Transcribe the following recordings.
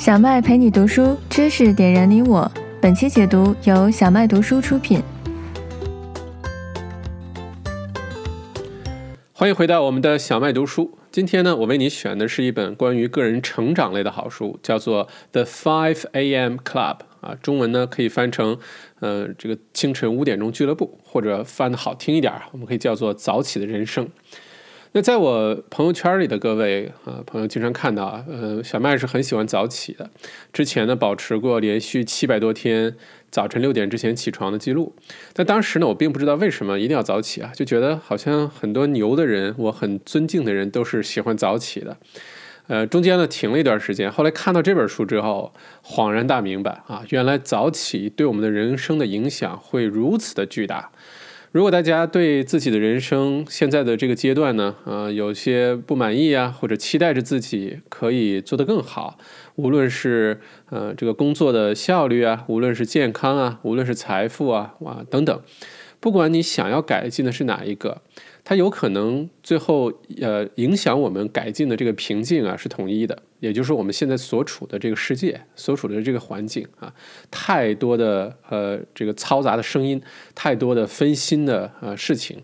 小麦陪你读书，知识点燃你我。本期解读由小麦读书出品。欢迎回到我们的小麦读书。今天呢，我为你选的是一本关于个人成长类的好书，叫做《The Five A.M. Club》啊，中文呢可以翻成呃这个清晨五点钟俱乐部，或者翻的好听一点，我们可以叫做早起的人生。那在我朋友圈里的各位啊朋友，经常看到啊，呃，小麦是很喜欢早起的。之前呢，保持过连续七百多天早晨六点之前起床的记录。但当时呢，我并不知道为什么一定要早起啊，就觉得好像很多牛的人，我很尊敬的人都是喜欢早起的。呃，中间呢停了一段时间，后来看到这本书之后，恍然大明白啊，原来早起对我们的人生的影响会如此的巨大。如果大家对自己的人生现在的这个阶段呢，呃，有些不满意啊，或者期待着自己可以做得更好，无论是呃这个工作的效率啊，无论是健康啊，无论是财富啊，哇等等，不管你想要改进的是哪一个。它有可能最后呃影响我们改进的这个瓶颈啊是统一的，也就是我们现在所处的这个世界，所处的这个环境啊，太多的呃这个嘈杂的声音，太多的分心的呃事情。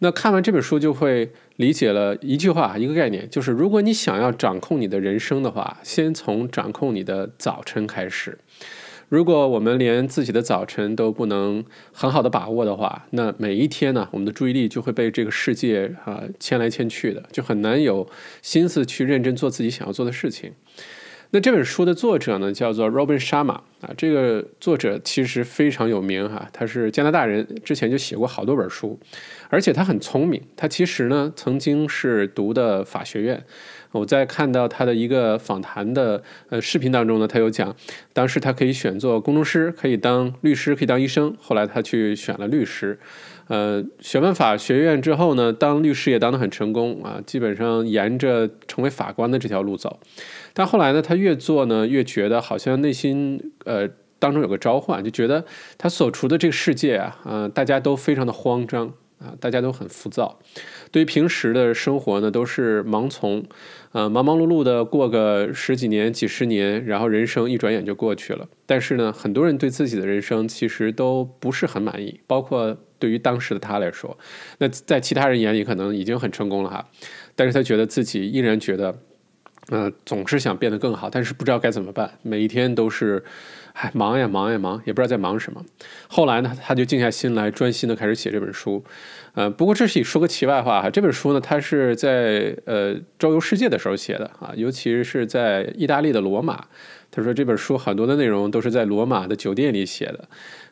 那看完这本书就会理解了一句话一个概念，就是如果你想要掌控你的人生的话，先从掌控你的早晨开始。如果我们连自己的早晨都不能很好的把握的话，那每一天呢，我们的注意力就会被这个世界啊牵来牵去的，就很难有心思去认真做自己想要做的事情。那这本书的作者呢，叫做 Robin Sharma 啊，这个作者其实非常有名哈，他是加拿大人，之前就写过好多本书，而且他很聪明，他其实呢曾经是读的法学院。我在看到他的一个访谈的呃视频当中呢，他有讲，当时他可以选做工程师，可以当律师，可以当医生。后来他去选了律师，呃，选完法学院之后呢，当律师也当得很成功啊，基本上沿着成为法官的这条路走。但后来呢，他越做呢，越觉得好像内心呃当中有个召唤，就觉得他所处的这个世界啊，呃，大家都非常的慌张啊，大家都很浮躁。对于平时的生活呢，都是盲从，呃，忙忙碌碌的过个十几年、几十年，然后人生一转眼就过去了。但是呢，很多人对自己的人生其实都不是很满意，包括对于当时的他来说，那在其他人眼里可能已经很成功了哈，但是他觉得自己依然觉得，呃，总是想变得更好，但是不知道该怎么办，每一天都是。忙呀忙呀忙，也不知道在忙什么。后来呢，他就静下心来，专心的开始写这本书。呃，不过这是说个题外话哈。这本书呢，他是在呃周游世界的时候写的啊，尤其是在意大利的罗马。他说这本书很多的内容都是在罗马的酒店里写的。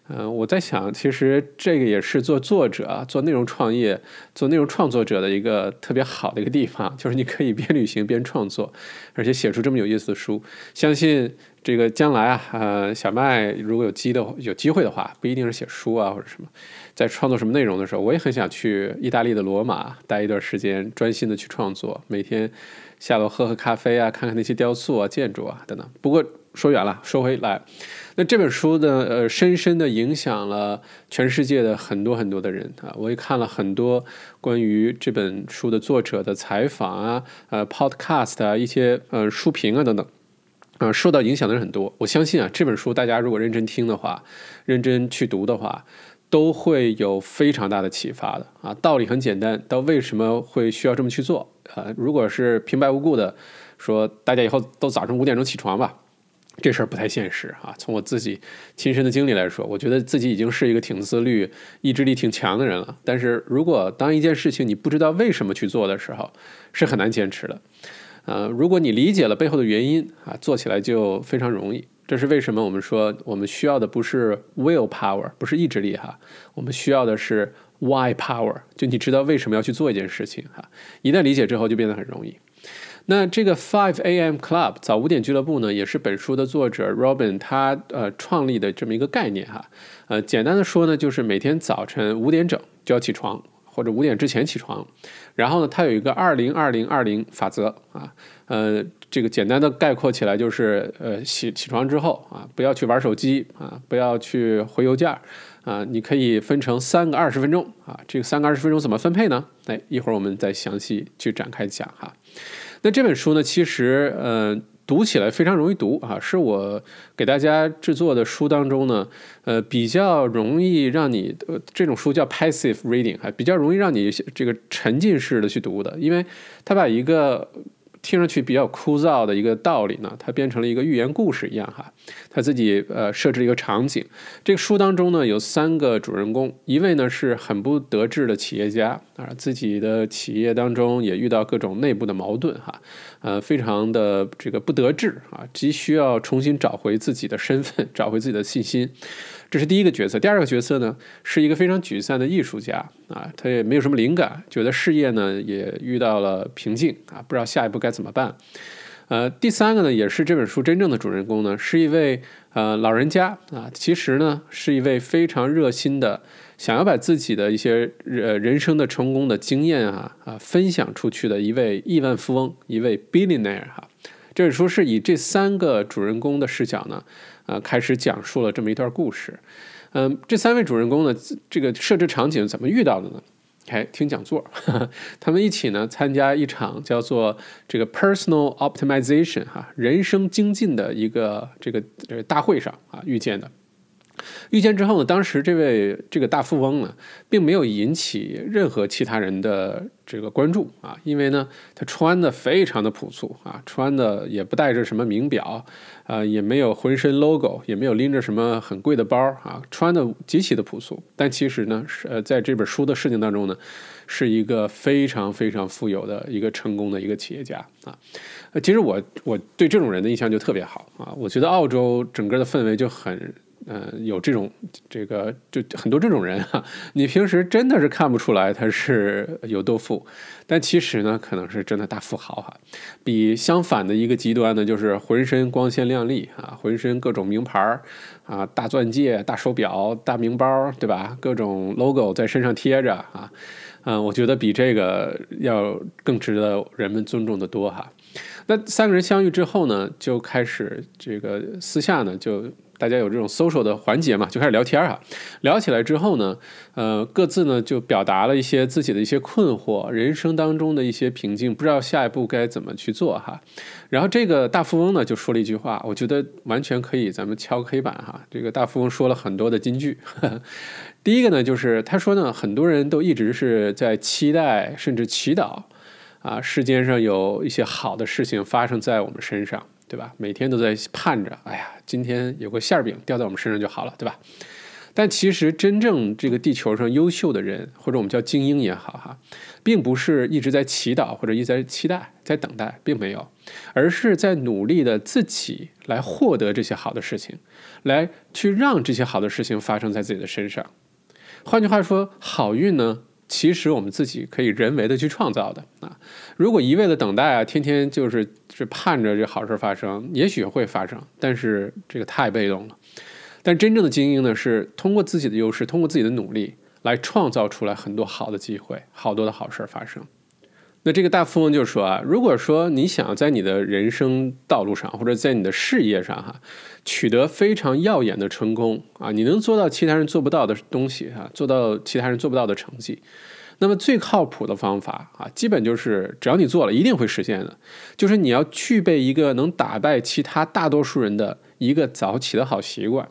嗯，我在想，其实这个也是做作者、做内容创业、做内容创作者的一个特别好的一个地方，就是你可以边旅行边创作，而且写出这么有意思的书。相信这个将来啊，呃，小麦如果有机的有机会的话，不一定是写书啊或者什么，在创作什么内容的时候，我也很想去意大利的罗马待一段时间，专心的去创作，每天下楼喝喝咖啡啊，看看那些雕塑啊、建筑啊等等。不过说远了，说回来。那这本书呢，呃，深深的影响了全世界的很多很多的人啊！我也看了很多关于这本书的作者的采访啊，呃，podcast 啊，一些呃书评啊等等，啊，受到影响的人很多。我相信啊，这本书大家如果认真听的话，认真去读的话，都会有非常大的启发的啊！道理很简单，但为什么会需要这么去做啊？如果是平白无故的说，大家以后都早上五点钟起床吧。这事儿不太现实啊！从我自己亲身的经历来说，我觉得自己已经是一个挺自律、意志力挺强的人了。但是如果当一件事情你不知道为什么去做的时候，是很难坚持的。呃，如果你理解了背后的原因啊，做起来就非常容易。这是为什么？我们说我们需要的不是 will power，不是意志力哈，我们需要的是 why power，就你知道为什么要去做一件事情哈。一旦理解之后，就变得很容易。那这个 Five A.M. Club 早五点俱乐部呢，也是本书的作者 Robin 他呃创立的这么一个概念哈。呃，简单的说呢，就是每天早晨五点整就要起床，或者五点之前起床。然后呢，它有一个二零二零二零法则啊。呃，这个简单的概括起来就是，呃，起起床之后啊，不要去玩手机啊，不要去回邮件啊，你可以分成三个二十分钟啊。这个三个二十分钟怎么分配呢？哎，一会儿我们再详细去展开讲哈。那这本书呢，其实嗯读起来非常容易读啊，是我给大家制作的书当中呢，呃，比较容易让你呃这种书叫 passive reading，还比较容易让你这个沉浸式的去读的，因为它把一个。听上去比较枯燥的一个道理呢，它变成了一个寓言故事一样哈。他自己呃设置一个场景，这个书当中呢有三个主人公，一位呢是很不得志的企业家啊，自己的企业当中也遇到各种内部的矛盾哈，呃，非常的这个不得志啊，急需要重新找回自己的身份，找回自己的信心。这是第一个角色，第二个角色呢是一个非常沮丧的艺术家啊，他也没有什么灵感，觉得事业呢也遇到了瓶颈啊，不知道下一步该怎么办。呃，第三个呢也是这本书真正的主人公呢，是一位呃老人家啊，其实呢是一位非常热心的，想要把自己的一些呃人生的成功的经验啊啊分享出去的一位亿万富翁，一位 billionaire 哈。这本书是以这三个主人公的视角呢。啊，开始讲述了这么一段故事。嗯，这三位主人公呢，这个设置场景怎么遇到的呢？哎，听讲座，他们一起呢参加一场叫做这个 personal optimization 哈人生精进的一个这个呃大会上啊遇见的。遇见之后呢，当时这位这个大富翁呢，并没有引起任何其他人的这个关注啊，因为呢，他穿的非常的朴素啊，穿的也不带着什么名表，啊，也没有浑身 logo，也没有拎着什么很贵的包啊，穿的极其的朴素。但其实呢，是呃，在这本书的事情当中呢，是一个非常非常富有的一个成功的一个企业家啊。其实我我对这种人的印象就特别好啊，我觉得澳洲整个的氛围就很。嗯，有这种这个就很多这种人哈，你平时真的是看不出来他是有多富，但其实呢，可能是真的大富豪哈。比相反的一个极端呢，就是浑身光鲜亮丽啊，浑身各种名牌儿啊，大钻戒、大手表、大名包，对吧？各种 logo 在身上贴着啊，嗯，我觉得比这个要更值得人们尊重的多哈。那三个人相遇之后呢，就开始这个私下呢就。大家有这种 social 的环节嘛，就开始聊天哈。聊起来之后呢，呃，各自呢就表达了一些自己的一些困惑，人生当中的一些瓶颈，不知道下一步该怎么去做哈。然后这个大富翁呢就说了一句话，我觉得完全可以咱们敲黑板哈。这个大富翁说了很多的金句，第一个呢就是他说呢，很多人都一直是在期待甚至祈祷啊，世间上有一些好的事情发生在我们身上。对吧？每天都在盼着，哎呀，今天有个馅儿饼掉在我们身上就好了，对吧？但其实真正这个地球上优秀的人，或者我们叫精英也好，哈，并不是一直在祈祷或者一直在期待、在等待，并没有，而是在努力的自己来获得这些好的事情，来去让这些好的事情发生在自己的身上。换句话说，好运呢？其实我们自己可以人为的去创造的啊！如果一味的等待啊，天天就是是盼着这好事发生，也许会发生，但是这个太被动了。但真正的精英呢，是通过自己的优势，通过自己的努力来创造出来很多好的机会，好多的好事发生。那这个大富翁就说啊，如果说你想在你的人生道路上，或者在你的事业上哈，取得非常耀眼的成功啊，你能做到其他人做不到的东西啊，做到其他人做不到的成绩，那么最靠谱的方法啊，基本就是只要你做了，一定会实现的，就是你要具备一个能打败其他大多数人的一个早起的好习惯。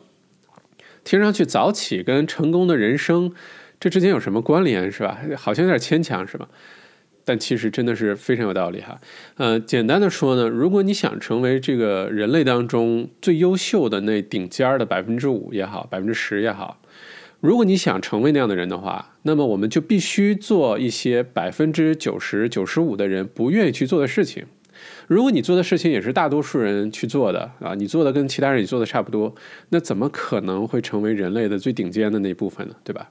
听上去早起跟成功的人生这之间有什么关联是吧？好像有点牵强是吧？但其实真的是非常有道理哈，呃，简单的说呢，如果你想成为这个人类当中最优秀的那顶尖儿的百分之五也好，百分之十也好，如果你想成为那样的人的话，那么我们就必须做一些百分之九十九十五的人不愿意去做的事情。如果你做的事情也是大多数人去做的啊，你做的跟其他人也做的差不多，那怎么可能会成为人类的最顶尖的那一部分呢？对吧？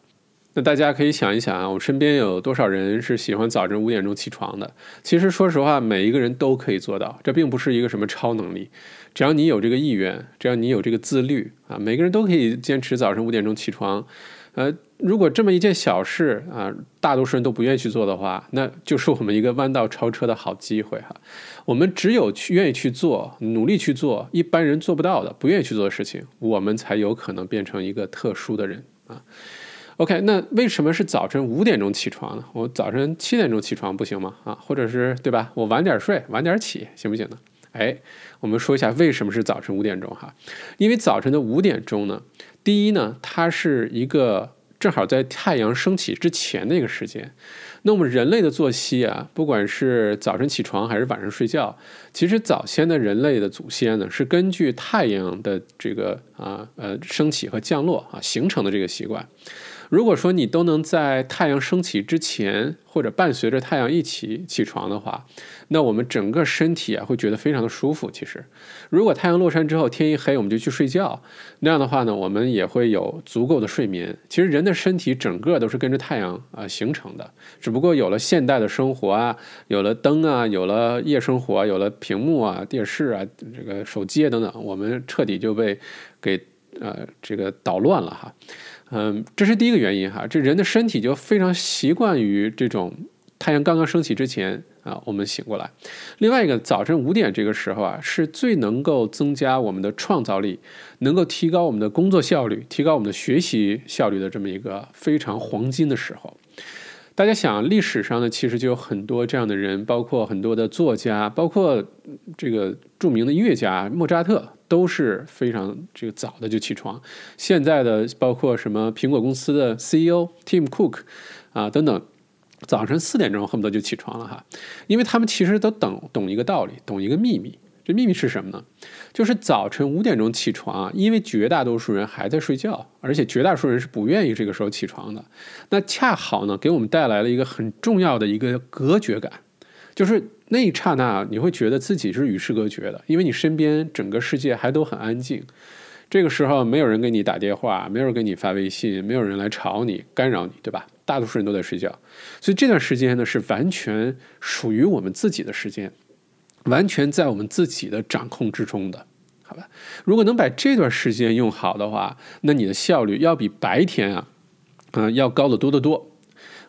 那大家可以想一想啊，我身边有多少人是喜欢早晨五点钟起床的？其实说实话，每一个人都可以做到，这并不是一个什么超能力。只要你有这个意愿，只要你有这个自律啊，每个人都可以坚持早晨五点钟起床。呃，如果这么一件小事啊，大多数人都不愿意去做的话，那就是我们一个弯道超车的好机会哈。我们只有去愿意去做，努力去做一般人做不到的、不愿意去做的事情，我们才有可能变成一个特殊的人啊。OK，那为什么是早晨五点钟起床呢？我早晨七点钟起床不行吗？啊，或者是对吧？我晚点睡，晚点起，行不行呢？哎，我们说一下为什么是早晨五点钟哈？因为早晨的五点钟呢，第一呢，它是一个正好在太阳升起之前的一个时间。那我们人类的作息啊，不管是早晨起床还是晚上睡觉，其实早先的人类的祖先呢，是根据太阳的这个啊呃升起和降落啊形成的这个习惯。如果说你都能在太阳升起之前，或者伴随着太阳一起起床的话，那我们整个身体啊会觉得非常的舒服。其实，如果太阳落山之后天一黑我们就去睡觉，那样的话呢，我们也会有足够的睡眠。其实人的身体整个都是跟着太阳啊形成的，只不过有了现代的生活啊，有了灯啊，有了夜生活，有了屏幕啊、电视啊、这个手机啊等等，我们彻底就被给呃这个捣乱了哈。嗯，这是第一个原因哈，这人的身体就非常习惯于这种太阳刚刚升起之前啊，我们醒过来。另外一个，早晨五点这个时候啊，是最能够增加我们的创造力，能够提高我们的工作效率，提高我们的学习效率的这么一个非常黄金的时候。大家想，历史上呢，其实就有很多这样的人，包括很多的作家，包括这个著名的音乐家莫扎特，都是非常这个早的就起床。现在的包括什么苹果公司的 CEO Tim Cook 啊等等，早晨四点钟恨不得就起床了哈，因为他们其实都懂懂一个道理，懂一个秘密。这秘密是什么呢？就是早晨五点钟起床啊，因为绝大多数人还在睡觉，而且绝大多数人是不愿意这个时候起床的。那恰好呢，给我们带来了一个很重要的一个隔绝感，就是那一刹那你会觉得自己是与世隔绝的，因为你身边整个世界还都很安静。这个时候没有人给你打电话，没有人给你发微信，没有人来吵你、干扰你，对吧？大多数人都在睡觉，所以这段时间呢是完全属于我们自己的时间。完全在我们自己的掌控之中的，好吧？如果能把这段时间用好的话，那你的效率要比白天啊，嗯，要高得多得多。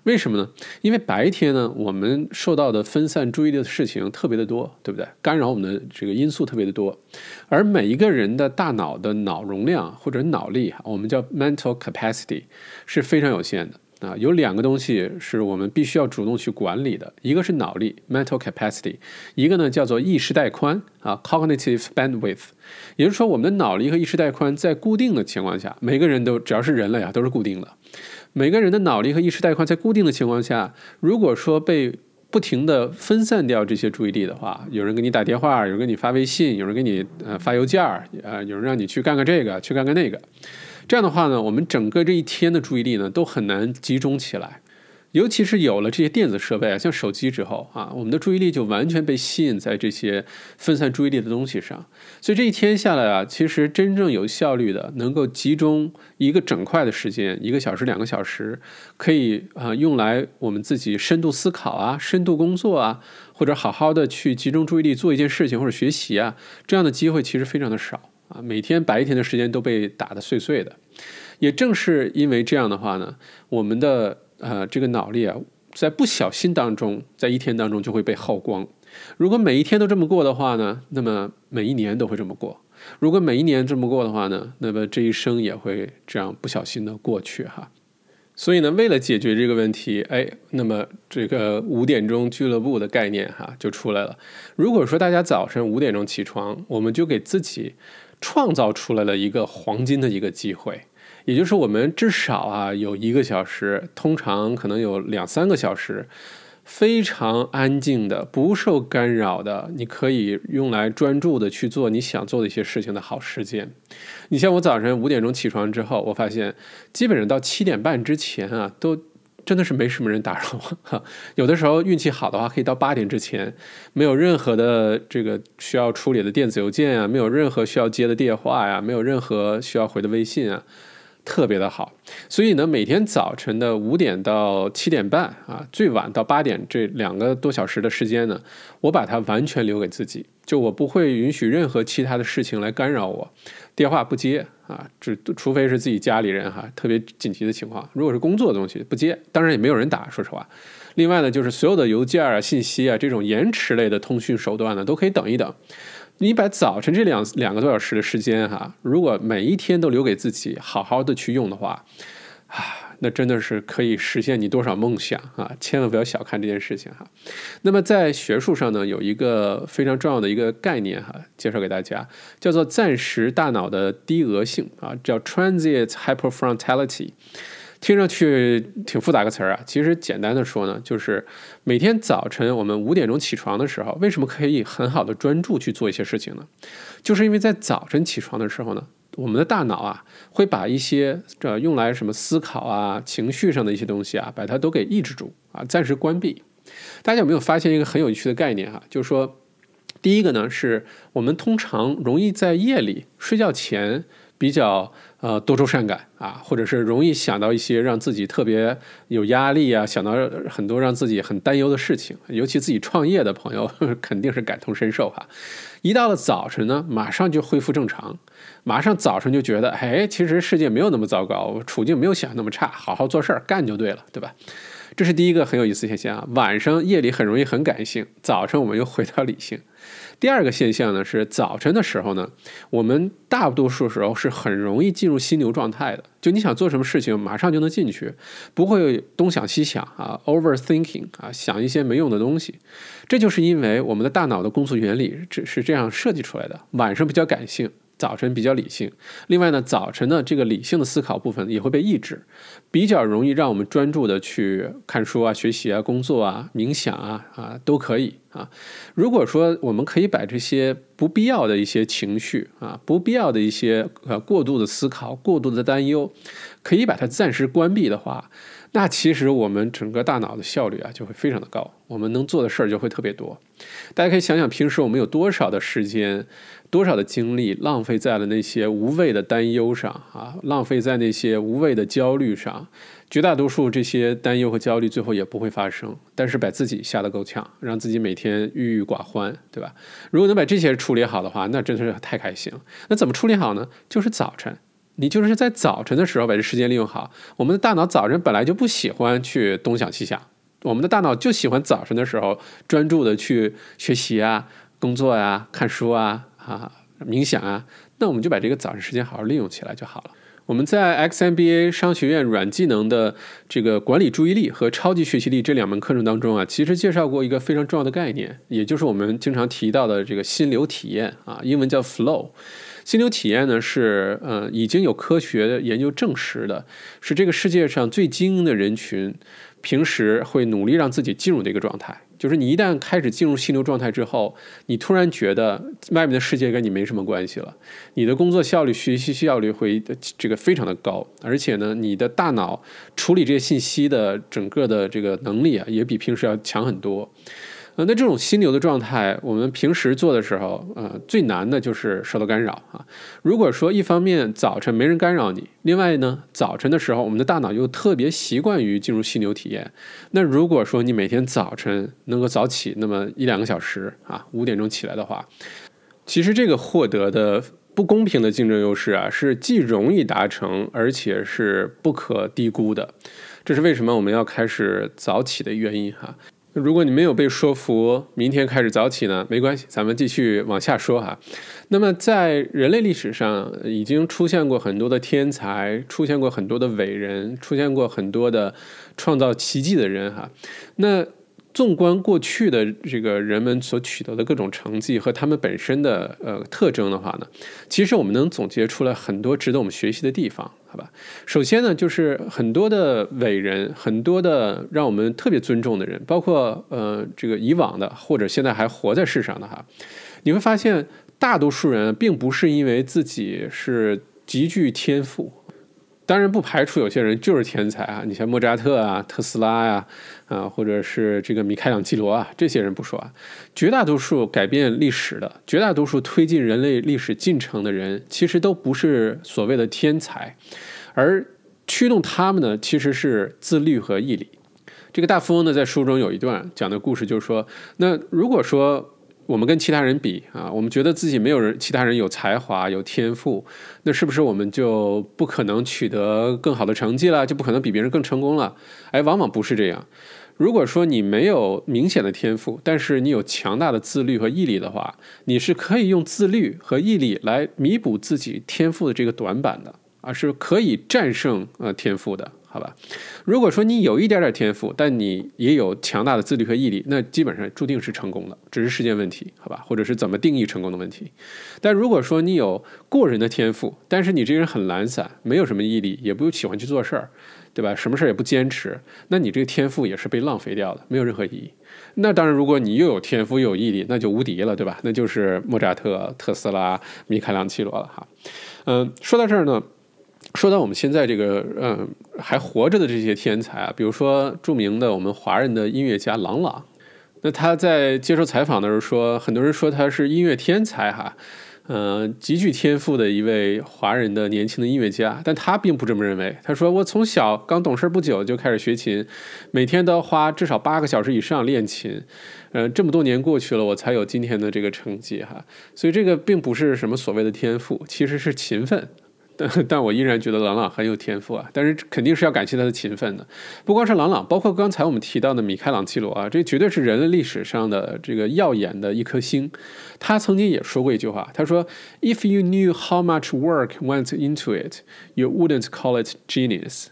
为什么呢？因为白天呢，我们受到的分散注意力的事情特别的多，对不对？干扰我们的这个因素特别的多，而每一个人的大脑的脑容量或者脑力，我们叫 mental capacity，是非常有限的。啊，有两个东西是我们必须要主动去管理的，一个是脑力 （mental capacity），一个呢叫做意识带宽啊 （cognitive bandwidth）。也就是说，我们的脑力和意识带宽在固定的情况下，每个人都只要是人类啊，都是固定的。每个人的脑力和意识带宽在固定的情况下，如果说被不停的分散掉这些注意力的话，有人给你打电话，有人给你发微信，有人给你呃发邮件儿，呃，有人让你去干个这个，去干个那个。这样的话呢，我们整个这一天的注意力呢都很难集中起来，尤其是有了这些电子设备啊，像手机之后啊，我们的注意力就完全被吸引在这些分散注意力的东西上。所以这一天下来啊，其实真正有效率的，能够集中一个整块的时间，一个小时、两个小时，可以啊用来我们自己深度思考啊、深度工作啊，或者好好的去集中注意力做一件事情或者学习啊，这样的机会其实非常的少。啊，每天白天的时间都被打得碎碎的，也正是因为这样的话呢，我们的呃这个脑力啊，在不小心当中，在一天当中就会被耗光。如果每一天都这么过的话呢，那么每一年都会这么过。如果每一年这么过的话呢，那么这一生也会这样不小心的过去哈。所以呢，为了解决这个问题，哎，那么这个五点钟俱乐部的概念哈就出来了。如果说大家早晨五点钟起床，我们就给自己。创造出来了一个黄金的一个机会，也就是我们至少啊有一个小时，通常可能有两三个小时，非常安静的、不受干扰的，你可以用来专注的去做你想做的一些事情的好时间。你像我早晨五点钟起床之后，我发现基本上到七点半之前啊都。真的是没什么人打扰我，有的时候运气好的话，可以到八点之前，没有任何的这个需要处理的电子邮件啊，没有任何需要接的电话呀，没有任何需要回的微信啊，特别的好。所以呢，每天早晨的五点到七点半啊，最晚到八点这两个多小时的时间呢，我把它完全留给自己，就我不会允许任何其他的事情来干扰我。电话不接啊，只除非是自己家里人哈，特别紧急的情况。如果是工作的东西不接，当然也没有人打，说实话。另外呢，就是所有的邮件啊、信息啊这种延迟类的通讯手段呢，都可以等一等。你把早晨这两两个多小时的时间哈，如果每一天都留给自己，好好的去用的话，啊，那真的是可以实现你多少梦想啊！千万不要小看这件事情哈。那么在学术上呢，有一个非常重要的一个概念哈，介绍给大家，叫做暂时大脑的低额性啊，叫 transient hyperfrontality。听上去挺复杂个词儿啊，其实简单的说呢，就是每天早晨我们五点钟起床的时候，为什么可以很好的专注去做一些事情呢？就是因为在早晨起床的时候呢，我们的大脑啊会把一些这用来什么思考啊、情绪上的一些东西啊，把它都给抑制住啊，暂时关闭。大家有没有发现一个很有趣的概念哈？就是说，第一个呢，是我们通常容易在夜里睡觉前。比较呃多愁善感啊，或者是容易想到一些让自己特别有压力啊，想到很多让自己很担忧的事情，尤其自己创业的朋友 肯定是感同身受哈。一到了早晨呢，马上就恢复正常，马上早晨就觉得，哎，其实世界没有那么糟糕，处境没有想那么差，好好做事儿干就对了，对吧？这是第一个很有意思现象啊。晚上夜里很容易很感性，早晨我们又回到理性。第二个现象呢是早晨的时候呢，我们大多数时候是很容易进入心流状态的。就你想做什么事情，马上就能进去，不会东想西想啊，overthinking 啊，想一些没用的东西。这就是因为我们的大脑的工作原理只是这样设计出来的。晚上比较感性。早晨比较理性，另外呢，早晨的这个理性的思考部分也会被抑制，比较容易让我们专注的去看书啊、学习啊、工作啊、冥想啊啊都可以啊。如果说我们可以把这些不必要的一些情绪啊、不必要的一些呃过度的思考、过度的担忧，可以把它暂时关闭的话。那其实我们整个大脑的效率啊就会非常的高，我们能做的事儿就会特别多。大家可以想想，平时我们有多少的时间、多少的精力浪费在了那些无谓的担忧上啊，浪费在那些无谓的焦虑上。绝大多数这些担忧和焦虑最后也不会发生，但是把自己吓得够呛，让自己每天郁郁寡欢，对吧？如果能把这些处理好的话，那真的是太开心了。那怎么处理好呢？就是早晨。你就是在早晨的时候把这时间利用好。我们的大脑早晨本来就不喜欢去东想西想，我们的大脑就喜欢早晨的时候专注的去学习啊、工作呀、看书啊、啊冥想啊。那我们就把这个早晨时间好好利用起来就好了。我们在 XMBA 商学院软技能的这个管理注意力和超级学习力这两门课程当中啊，其实介绍过一个非常重要的概念，也就是我们经常提到的这个心流体验啊，英文叫 Flow。心流体验呢是呃已经有科学研究证实的，是这个世界上最精英的人群平时会努力让自己进入的一个状态。就是你一旦开始进入心流状态之后，你突然觉得外面的世界跟你没什么关系了，你的工作效率、学习效率会这个非常的高，而且呢，你的大脑处理这些信息的整个的这个能力啊，也比平时要强很多。呃，那这种心流的状态，我们平时做的时候，呃，最难的就是受到干扰啊。如果说一方面早晨没人干扰你，另外呢，早晨的时候我们的大脑又特别习惯于进入心流体验，那如果说你每天早晨能够早起那么一两个小时啊，五点钟起来的话，其实这个获得的不公平的竞争优势啊，是既容易达成，而且是不可低估的。这是为什么我们要开始早起的原因哈。如果你没有被说服，明天开始早起呢？没关系，咱们继续往下说哈。那么，在人类历史上，已经出现过很多的天才，出现过很多的伟人，出现过很多的创造奇迹的人哈。那纵观过去的这个人们所取得的各种成绩和他们本身的呃特征的话呢，其实我们能总结出来很多值得我们学习的地方，好吧？首先呢，就是很多的伟人，很多的让我们特别尊重的人，包括呃这个以往的或者现在还活在世上的哈，你会发现大多数人并不是因为自己是极具天赋。当然不排除有些人就是天才啊，你像莫扎特啊、特斯拉呀，啊，或者是这个米开朗基罗啊，这些人不说啊，绝大多数改变历史的、绝大多数推进人类历史进程的人，其实都不是所谓的天才，而驱动他们呢其实是自律和毅力。这个大富翁呢，在书中有一段讲的故事，就是说，那如果说。我们跟其他人比啊，我们觉得自己没有人，其他人有才华、有天赋，那是不是我们就不可能取得更好的成绩了？就不可能比别人更成功了？哎，往往不是这样。如果说你没有明显的天赋，但是你有强大的自律和毅力的话，你是可以用自律和毅力来弥补自己天赋的这个短板的，啊，是可以战胜呃天赋的。好吧？如果说你有一点点天赋，但你也有强大的自律和毅力，那基本上注定是成功的，只是时间问题，好吧？或者是怎么定义成功的问题。但如果说你有过人的天赋，但是你这个人很懒散，没有什么毅力，也不喜欢去做事儿，对吧？什么事儿也不坚持，那你这个天赋也是被浪费掉的，没有任何意义。那当然，如果你又有天赋又有毅力，那就无敌了，对吧？那就是莫扎特、特斯拉、米开朗基罗了哈。嗯，说到这儿呢。说到我们现在这个，嗯，还活着的这些天才啊，比如说著名的我们华人的音乐家郎朗，那他在接受采访的时候说，很多人说他是音乐天才哈，嗯，极具天赋的一位华人的年轻的音乐家，但他并不这么认为。他说，我从小刚懂事不久就开始学琴，每天都要花至少八个小时以上练琴，嗯，这么多年过去了，我才有今天的这个成绩哈。所以这个并不是什么所谓的天赋，其实是勤奋。但但我依然觉得朗朗很有天赋啊，但是肯定是要感谢他的勤奋的。不光是朗朗，包括刚才我们提到的米开朗基罗啊，这绝对是人类历史上的这个耀眼的一颗星。他曾经也说过一句话，他说：“If you knew how much work went into it, you wouldn't call it genius。”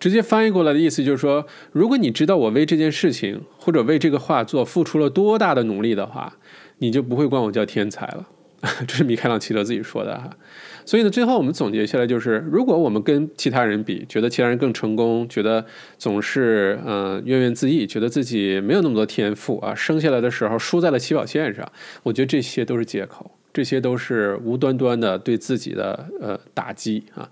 直接翻译过来的意思就是说，如果你知道我为这件事情或者为这个画作付出了多大的努力的话，你就不会管我叫天才了。这是米开朗基罗自己说的哈。所以呢，最后我们总结下来就是，如果我们跟其他人比，觉得其他人更成功，觉得总是嗯怨怨自艾，觉得自己没有那么多天赋啊，生下来的时候输在了起跑线上，我觉得这些都是借口，这些都是无端端的对自己的呃打击啊。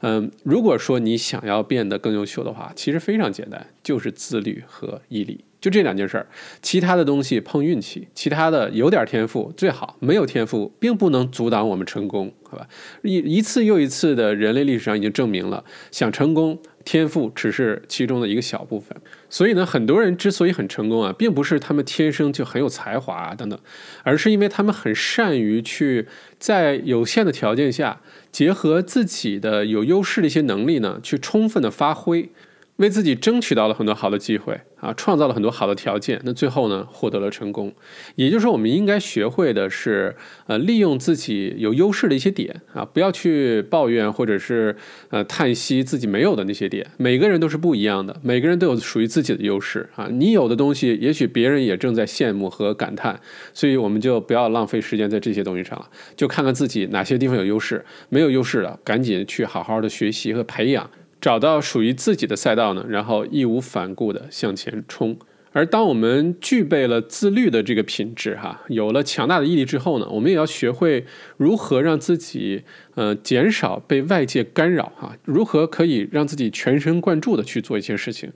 嗯，如果说你想要变得更优秀的话，其实非常简单，就是自律和毅力。就这两件事儿，其他的东西碰运气，其他的有点天赋最好，没有天赋并不能阻挡我们成功，好吧？一一次又一次的人类历史上已经证明了，想成功，天赋只是其中的一个小部分。所以呢，很多人之所以很成功啊，并不是他们天生就很有才华啊等等，而是因为他们很善于去在有限的条件下，结合自己的有优势的一些能力呢，去充分的发挥。为自己争取到了很多好的机会啊，创造了很多好的条件，那最后呢，获得了成功。也就是说，我们应该学会的是，呃，利用自己有优势的一些点啊，不要去抱怨或者是呃叹息自己没有的那些点。每个人都是不一样的，每个人都有属于自己的优势啊。你有的东西，也许别人也正在羡慕和感叹，所以我们就不要浪费时间在这些东西上了，就看看自己哪些地方有优势，没有优势的，赶紧去好好的学习和培养。找到属于自己的赛道呢，然后义无反顾地向前冲。而当我们具备了自律的这个品质，哈，有了强大的毅力之后呢，我们也要学会如何让自己呃减少被外界干扰，哈，如何可以让自己全神贯注地去做一些事情。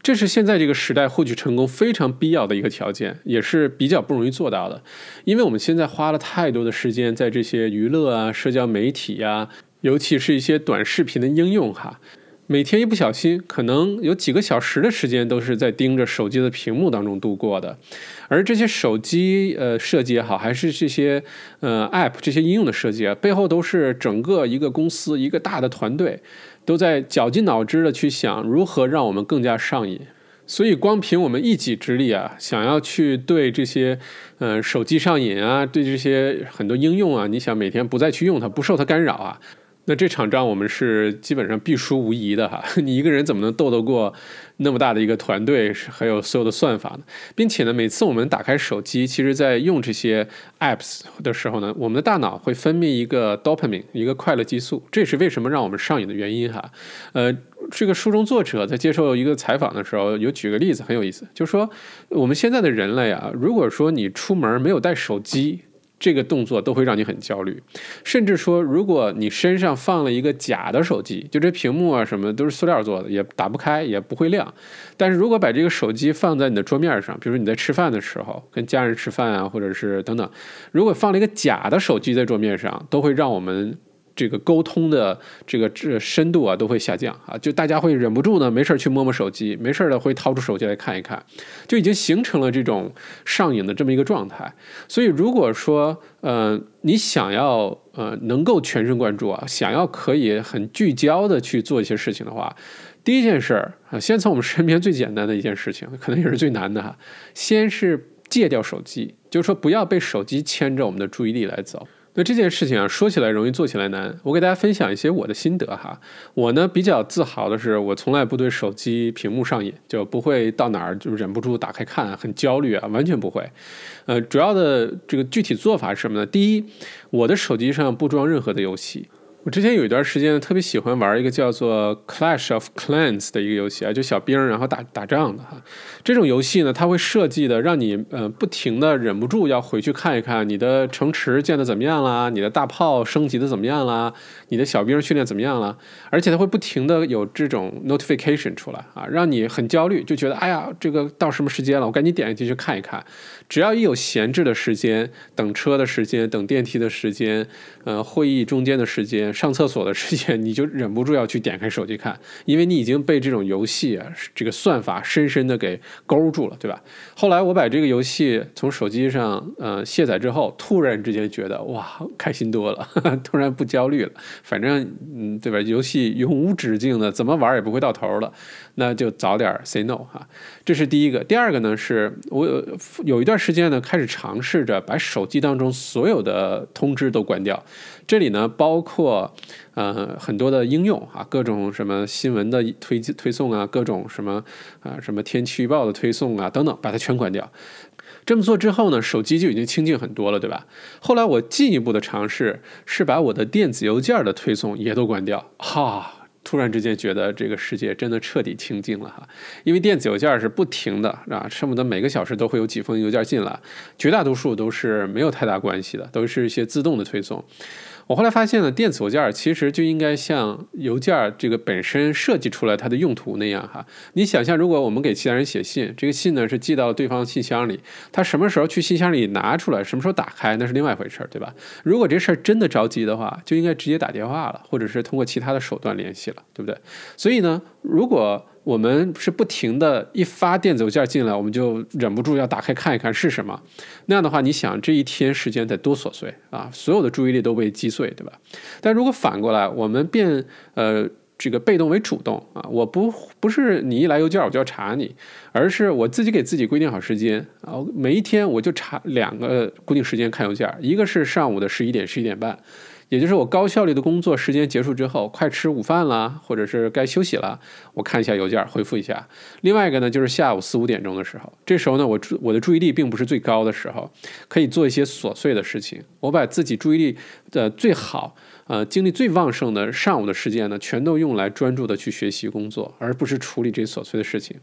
这是现在这个时代获取成功非常必要的一个条件，也是比较不容易做到的。因为我们现在花了太多的时间在这些娱乐啊、社交媒体呀，尤其是一些短视频的应用，哈。每天一不小心，可能有几个小时的时间都是在盯着手机的屏幕当中度过的，而这些手机呃设计也好，还是这些呃 App 这些应用的设计啊，背后都是整个一个公司一个大的团队都在绞尽脑汁的去想如何让我们更加上瘾。所以光凭我们一己之力啊，想要去对这些呃手机上瘾啊，对这些很多应用啊，你想每天不再去用它，不受它干扰啊。那这场仗我们是基本上必输无疑的哈，你一个人怎么能斗得过那么大的一个团队，还有所有的算法呢？并且呢，每次我们打开手机，其实在用这些 apps 的时候呢，我们的大脑会分泌一个 dopamine，一个快乐激素，这也是为什么让我们上瘾的原因哈。呃，这个书中作者在接受一个采访的时候，有举个例子很有意思，就是说我们现在的人类啊，如果说你出门没有带手机。这个动作都会让你很焦虑，甚至说，如果你身上放了一个假的手机，就这屏幕啊什么都是塑料做的，也打不开，也不会亮。但是如果把这个手机放在你的桌面上，比如说你在吃饭的时候，跟家人吃饭啊，或者是等等，如果放了一个假的手机在桌面上，都会让我们。这个沟通的这个这深度啊都会下降啊，就大家会忍不住呢，没事去摸摸手机，没事的会掏出手机来看一看，就已经形成了这种上瘾的这么一个状态。所以如果说呃你想要呃能够全神贯注啊，想要可以很聚焦的去做一些事情的话，第一件事儿啊，先从我们身边最简单的一件事情，可能也是最难的哈，先是戒掉手机，就是说不要被手机牵着我们的注意力来走。那这件事情啊，说起来容易，做起来难。我给大家分享一些我的心得哈。我呢比较自豪的是，我从来不对手机屏幕上瘾，就不会到哪儿就忍不住打开看，很焦虑啊，完全不会。呃，主要的这个具体做法是什么呢？第一，我的手机上不装任何的游戏。我之前有一段时间特别喜欢玩一个叫做 Clash of Clans 的一个游戏啊，就小兵然后打打仗的哈。这种游戏呢，它会设计的让你呃不停的忍不住要回去看一看你的城池建的怎么样啦，你的大炮升级的怎么样啦，你的小兵训练怎么样啦，而且它会不停的有这种 notification 出来啊，让你很焦虑，就觉得哎呀，这个到什么时间了，我赶紧点进去看一看。只要一有闲置的时间，等车的时间，等电梯的时间，呃，会议中间的时间。上厕所的时间，你就忍不住要去点开手机看，因为你已经被这种游戏啊，这个算法深深的给勾住了，对吧？后来我把这个游戏从手机上呃卸载之后，突然之间觉得哇，开心多了，突然不焦虑了。反正嗯，对吧？游戏永无止境的，怎么玩也不会到头了，那就早点 say no 哈。这是第一个。第二个呢，是我有一段时间呢，开始尝试着把手机当中所有的通知都关掉。这里呢，包括呃很多的应用啊，各种什么新闻的推推送啊，各种什么啊什么天气预报的推送啊等等，把它全关掉。这么做之后呢，手机就已经清静很多了，对吧？后来我进一步的尝试是把我的电子邮件的推送也都关掉，哈。突然之间觉得这个世界真的彻底清静了哈，因为电子邮件是不停的啊，恨不得每个小时都会有几封邮件进来，绝大多数都是没有太大关系的，都是一些自动的推送。我后来发现呢，电子邮件其实就应该像邮件这个本身设计出来它的用途那样哈。你想象，如果我们给其他人写信，这个信呢是寄到对方信箱里，他什么时候去信箱里拿出来，什么时候打开，那是另外一回事儿，对吧？如果这事儿真的着急的话，就应该直接打电话了，或者是通过其他的手段联系了，对不对？所以呢，如果我们是不停的，一发电子邮件进来，我们就忍不住要打开看一看是什么。那样的话，你想这一天时间得多琐碎啊！所有的注意力都被击碎，对吧？但如果反过来，我们变呃这个被动为主动啊，我不不是你一来邮件我就要查你，而是我自己给自己规定好时间啊，每一天我就查两个固定时间看邮件，一个是上午的十一点十一点半。也就是我高效率的工作时间结束之后，快吃午饭了，或者是该休息了，我看一下邮件，回复一下。另外一个呢，就是下午四五点钟的时候，这时候呢，我注我的注意力并不是最高的时候，可以做一些琐碎的事情。我把自己注意力的最好，呃，精力最旺盛的上午的时间呢，全都用来专注的去学习工作，而不是处理这些琐碎的事情。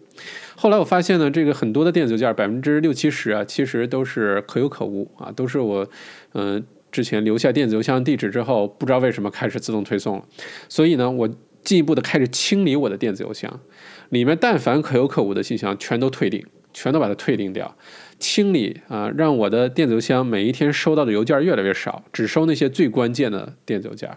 后来我发现呢，这个很多的电子邮件，百分之六七十啊，其实都是可有可无啊，都是我，嗯。之前留下电子邮箱地址之后，不知道为什么开始自动推送了，所以呢，我进一步的开始清理我的电子邮箱，里面但凡可有可无的信箱全都退订，全都把它退订掉，清理啊，让我的电子邮箱每一天收到的邮件越来越少，只收那些最关键的电子邮件。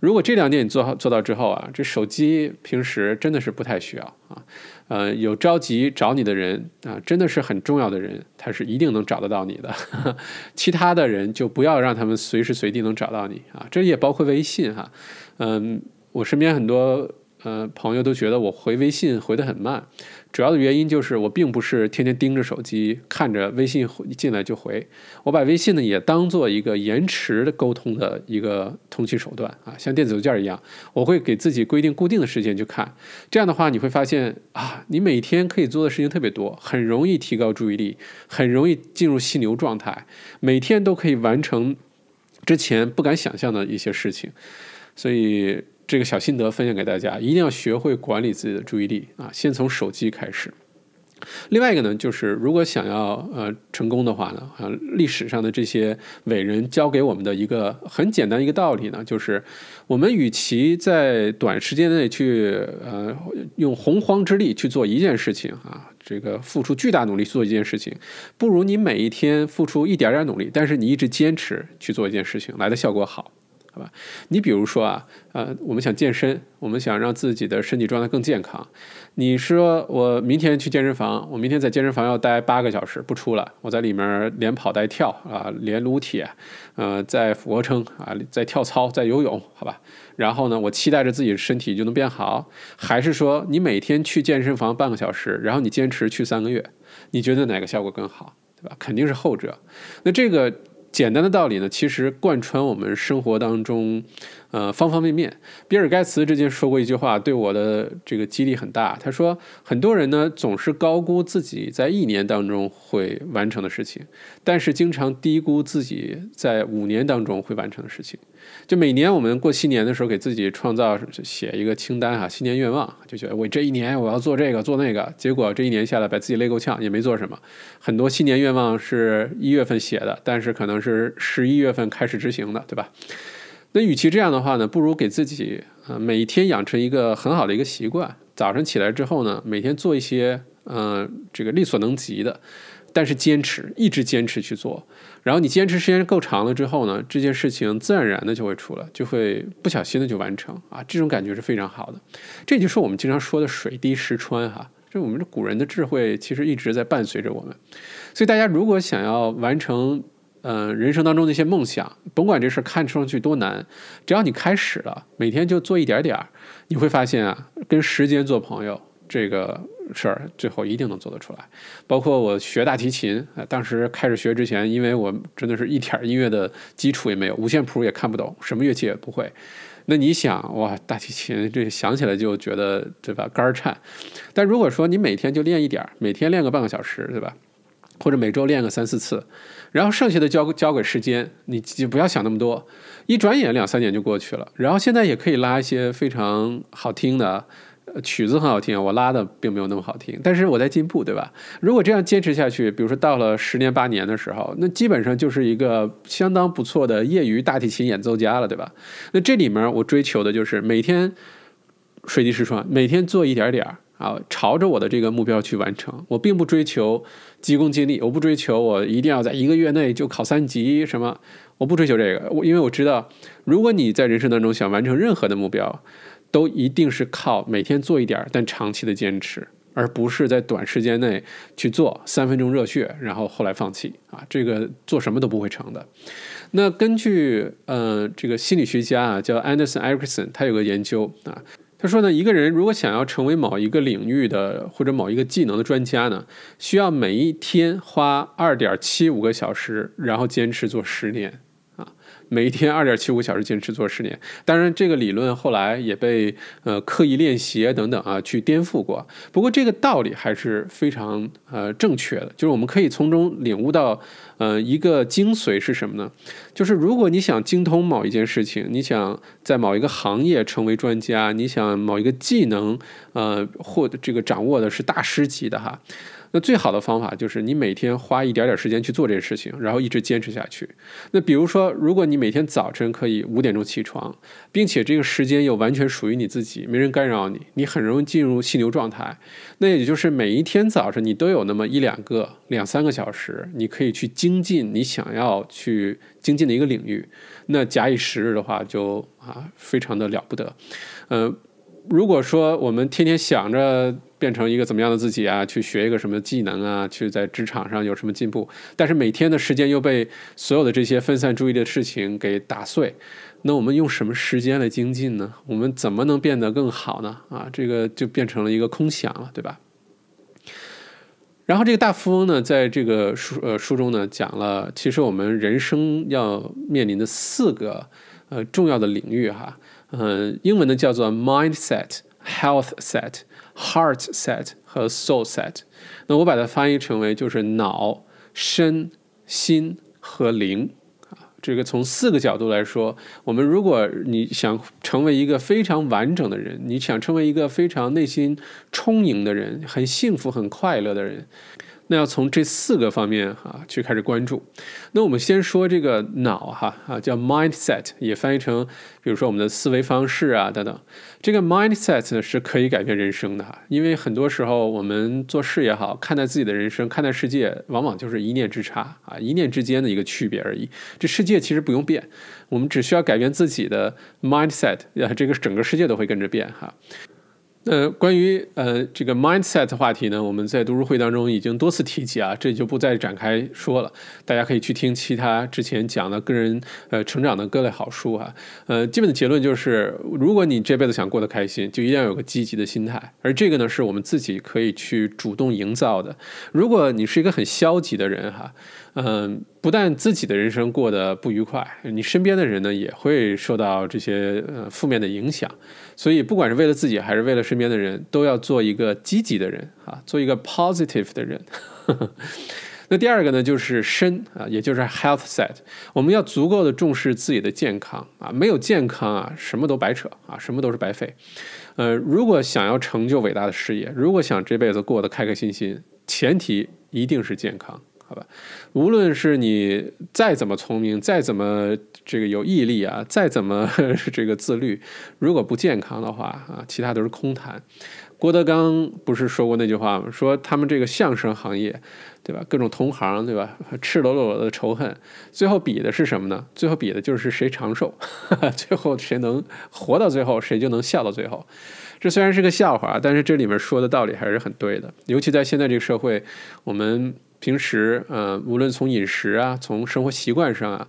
如果这两点你做好做到之后啊，这手机平时真的是不太需要啊。呃，有着急找你的人啊，真的是很重要的人，他是一定能找得到你的。其他的人就不要让他们随时随地能找到你啊，这也包括微信哈。嗯，我身边很多。呃，朋友都觉得我回微信回得很慢，主要的原因就是我并不是天天盯着手机看着微信进来就回，我把微信呢也当做一个延迟的沟通的一个通讯手段啊，像电子邮件一样，我会给自己规定固定的时间去看，这样的话你会发现啊，你每天可以做的事情特别多，很容易提高注意力，很容易进入心流状态，每天都可以完成之前不敢想象的一些事情，所以。这个小心得分享给大家，一定要学会管理自己的注意力啊！先从手机开始。另外一个呢，就是如果想要呃成功的话呢，啊，历史上的这些伟人教给我们的一个很简单一个道理呢，就是我们与其在短时间内去呃用洪荒之力去做一件事情啊，这个付出巨大努力去做一件事情，不如你每一天付出一点点努力，但是你一直坚持去做一件事情来的效果好。好吧，你比如说啊，呃，我们想健身，我们想让自己的身体状态更健康。你说我明天去健身房，我明天在健身房要待八个小时不出来，我在里面连跑带跳啊，连撸铁，呃，在俯卧撑啊，在跳操，在游泳，好吧。然后呢，我期待着自己的身体就能变好，还是说你每天去健身房半个小时，然后你坚持去三个月，你觉得哪个效果更好，对吧？肯定是后者。那这个。简单的道理呢，其实贯穿我们生活当中，呃，方方面面。比尔盖茨之前说过一句话，对我的这个激励很大。他说，很多人呢总是高估自己在一年当中会完成的事情，但是经常低估自己在五年当中会完成的事情。就每年我们过新年的时候，给自己创造写一个清单哈，新年愿望，就觉得我这一年我要做这个做那个，结果这一年下来把自己累够呛，也没做什么。很多新年愿望是一月份写的，但是可能是十一月份开始执行的，对吧？那与其这样的话呢，不如给自己呃每天养成一个很好的一个习惯，早上起来之后呢，每天做一些呃这个力所能及的。但是坚持，一直坚持去做，然后你坚持时间够长了之后呢，这件事情自然而然的就会出来，就会不小心的就完成啊，这种感觉是非常好的。这就是我们经常说的水滴石穿哈，这我们这古人的智慧其实一直在伴随着我们。所以大家如果想要完成呃人生当中的一些梦想，甭管这事看上去多难，只要你开始了，每天就做一点点儿，你会发现啊，跟时间做朋友。这个事儿最后一定能做得出来，包括我学大提琴，当时开始学之前，因为我真的是一点音乐的基础也没有，五线谱也看不懂，什么乐器也不会。那你想，哇，大提琴这想起来就觉得对吧，肝儿颤。但如果说你每天就练一点儿，每天练个半个小时，对吧？或者每周练个三四次，然后剩下的交交给时间，你就不要想那么多，一转眼两三年就过去了。然后现在也可以拉一些非常好听的。曲子很好听，我拉的并没有那么好听，但是我在进步，对吧？如果这样坚持下去，比如说到了十年八年的时候，那基本上就是一个相当不错的业余大提琴演奏家了，对吧？那这里面我追求的就是每天水滴石穿，每天做一点点儿啊，朝着我的这个目标去完成。我并不追求急功近利，我不追求我一定要在一个月内就考三级什么，我不追求这个。我因为我知道，如果你在人生当中想完成任何的目标，都一定是靠每天做一点，但长期的坚持，而不是在短时间内去做三分钟热血，然后后来放弃啊！这个做什么都不会成的。那根据呃这个心理学家啊叫 Anderson Erickson，他有个研究啊，他说呢，一个人如果想要成为某一个领域的或者某一个技能的专家呢，需要每一天花二点七五个小时，然后坚持做十年。每一天二点七五小时坚持做十年，当然这个理论后来也被呃刻意练习等等啊去颠覆过。不过这个道理还是非常呃正确的，就是我们可以从中领悟到呃一个精髓是什么呢？就是如果你想精通某一件事情，你想在某一个行业成为专家，你想某一个技能呃获得这个掌握的是大师级的哈。那最好的方法就是你每天花一点点时间去做这件事情，然后一直坚持下去。那比如说，如果你每天早晨可以五点钟起床，并且这个时间又完全属于你自己，没人干扰你，你很容易进入犀牛状态。那也就是每一天早晨你都有那么一两个、两三个小时，你可以去精进你想要去精进的一个领域。那假以时日的话，就啊非常的了不得。呃，如果说我们天天想着。变成一个怎么样的自己啊？去学一个什么技能啊？去在职场上有什么进步？但是每天的时间又被所有的这些分散注意力的事情给打碎，那我们用什么时间来精进呢？我们怎么能变得更好呢？啊，这个就变成了一个空想了，对吧？然后这个大富翁呢，在这个书呃书中呢讲了，其实我们人生要面临的四个呃重要的领域哈，嗯，英文呢叫做 mindset、health set。Heart set 和 soul set，那我把它翻译成为就是脑、身、心和灵啊。这个从四个角度来说，我们如果你想成为一个非常完整的人，你想成为一个非常内心充盈的人，很幸福、很快乐的人。那要从这四个方面哈去开始关注。那我们先说这个脑哈啊，叫 mindset，也翻译成比如说我们的思维方式啊等等。这个 mindset 呢是可以改变人生的哈，因为很多时候我们做事也好，看待自己的人生、看待世界，往往就是一念之差啊，一念之间的一个区别而已。这世界其实不用变，我们只需要改变自己的 mindset，啊这个整个世界都会跟着变哈。呃，关于呃这个 mindset 话题呢，我们在读书会当中已经多次提及啊，这就不再展开说了。大家可以去听其他之前讲的个人呃成长的各类好书哈。呃，基本的结论就是，如果你这辈子想过得开心，就一定要有个积极的心态，而这个呢，是我们自己可以去主动营造的。如果你是一个很消极的人哈，嗯。不但自己的人生过得不愉快，你身边的人呢也会受到这些呃负面的影响。所以，不管是为了自己还是为了身边的人，都要做一个积极的人啊，做一个 positive 的人。那第二个呢，就是身啊，也就是 health set。我们要足够的重视自己的健康啊，没有健康啊，什么都白扯啊，什么都是白费。呃，如果想要成就伟大的事业，如果想这辈子过得开开心心，前提一定是健康。好吧，无论是你再怎么聪明，再怎么这个有毅力啊，再怎么 这个自律，如果不健康的话啊，其他都是空谈。郭德纲不是说过那句话吗？说他们这个相声行业，对吧？各种同行，对吧？赤裸裸的仇恨，最后比的是什么呢？最后比的就是谁长寿，最后谁能活到最后，谁就能笑到最后。这虽然是个笑话，但是这里面说的道理还是很对的。尤其在现在这个社会，我们。平时，呃，无论从饮食啊，从生活习惯上啊，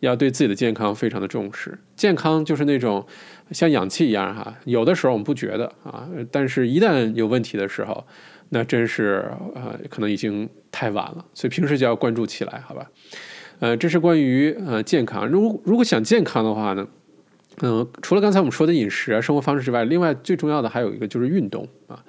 要对自己的健康非常的重视。健康就是那种像氧气一样哈，有的时候我们不觉得啊，但是一旦有问题的时候，那真是呃，可能已经太晚了。所以平时就要关注起来，好吧？呃，这是关于呃健康。如果如果想健康的话呢，嗯，除了刚才我们说的饮食啊、生活方式之外，另外最重要的还有一个就是运动啊。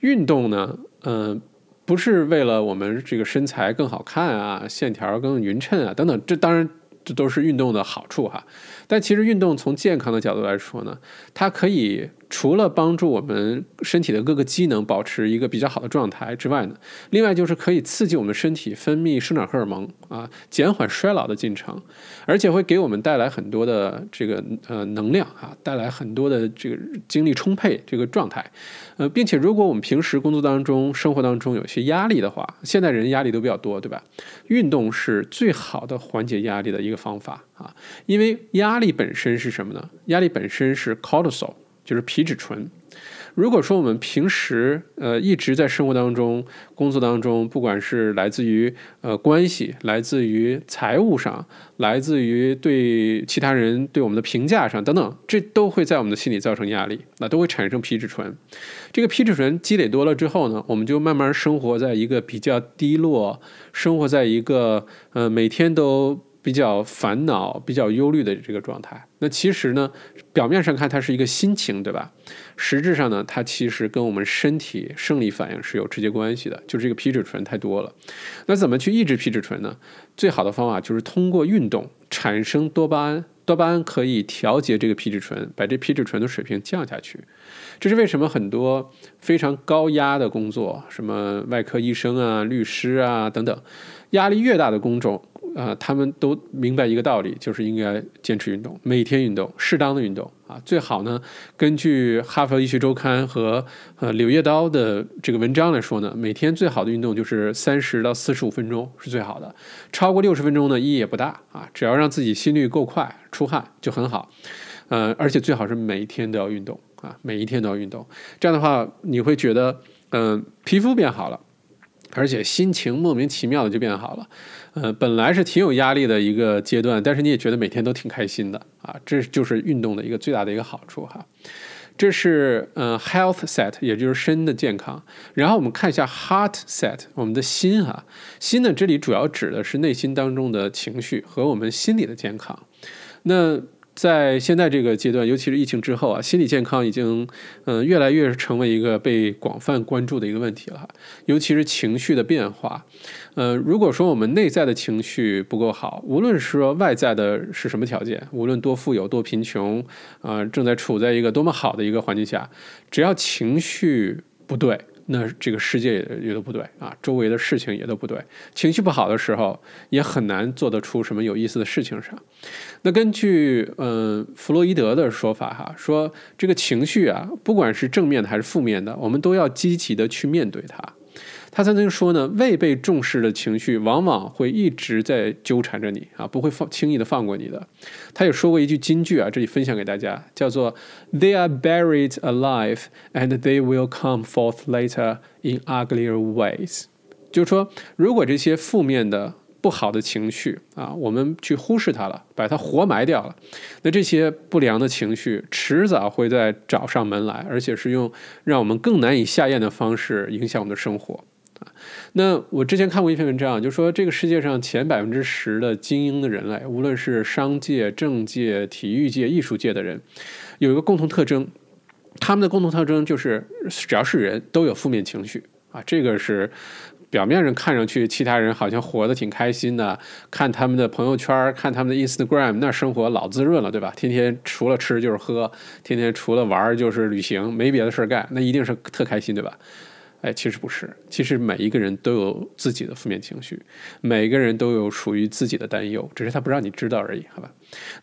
运动呢，嗯。不是为了我们这个身材更好看啊，线条更匀称啊，等等，这当然这都是运动的好处哈。但其实运动从健康的角度来说呢，它可以。除了帮助我们身体的各个机能保持一个比较好的状态之外呢，另外就是可以刺激我们身体分泌生长荷尔蒙啊，减缓衰老的进程，而且会给我们带来很多的这个呃能量啊，带来很多的这个精力充沛这个状态，呃，并且如果我们平时工作当中、生活当中有些压力的话，现在人压力都比较多，对吧？运动是最好的缓解压力的一个方法啊，因为压力本身是什么呢？压力本身是 cortisol。就是皮质醇。如果说我们平时呃一直在生活当中、工作当中，不管是来自于呃关系、来自于财务上、来自于对其他人对我们的评价上等等，这都会在我们的心理造成压力，那都会产生皮质醇。这个皮质醇积累多了之后呢，我们就慢慢生活在一个比较低落，生活在一个呃每天都。比较烦恼、比较忧虑的这个状态，那其实呢，表面上看它是一个心情，对吧？实质上呢，它其实跟我们身体生理反应是有直接关系的，就是这个皮质醇太多了。那怎么去抑制皮质醇呢？最好的方法就是通过运动产生多巴胺，多巴胺可以调节这个皮质醇，把这皮质醇的水平降下去。这是为什么很多非常高压的工作，什么外科医生啊、律师啊等等，压力越大的工种。啊，他们都明白一个道理，就是应该坚持运动，每天运动，适当的运动啊，最好呢，根据《哈佛医学周刊》和呃《柳叶刀》的这个文章来说呢，每天最好的运动就是三十到四十五分钟是最好的，超过六十分钟呢意义也不大啊，只要让自己心率够快，出汗就很好，呃，而且最好是每一天都要运动啊，每一天都要运动，这样的话你会觉得，嗯，皮肤变好了。而且心情莫名其妙的就变好了，呃，本来是挺有压力的一个阶段，但是你也觉得每天都挺开心的啊，这就是运动的一个最大的一个好处哈。这是呃 health set，也就是身的健康。然后我们看一下 heart set，我们的心哈，心呢这里主要指的是内心当中的情绪和我们心理的健康。那在现在这个阶段，尤其是疫情之后啊，心理健康已经嗯越来越成为一个被广泛关注的一个问题了。尤其是情绪的变化，呃，如果说我们内在的情绪不够好，无论是说外在的是什么条件，无论多富有多贫穷啊，正在处在一个多么好的一个环境下，只要情绪不对。那这个世界也也都不对啊，周围的事情也都不对，情绪不好的时候也很难做得出什么有意思的事情上。那根据嗯弗洛伊德的说法哈，说这个情绪啊，不管是正面的还是负面的，我们都要积极的去面对它。他曾经说呢，未被重视的情绪往往会一直在纠缠着你啊，不会放轻易的放过你的。他也说过一句金句啊，这里分享给大家，叫做 “They are buried alive, and they will come forth later in uglier ways。”就是说，如果这些负面的、不好的情绪啊，我们去忽视它了，把它活埋掉了，那这些不良的情绪迟早会再找上门来，而且是用让我们更难以下咽的方式影响我们的生活。那我之前看过一篇文章，就说这个世界上前百分之十的精英的人类，无论是商界、政界、体育界、艺术界的人，有一个共同特征，他们的共同特征就是只要是人都有负面情绪啊，这个是。表面上看上去，其他人好像活得挺开心的，看他们的朋友圈，看他们的 Instagram，那生活老滋润了，对吧？天天除了吃就是喝，天天除了玩就是旅行，没别的事儿干，那一定是特开心，对吧？哎，其实不是，其实每一个人都有自己的负面情绪，每个人都有属于自己的担忧，只是他不让你知道而已，好吧？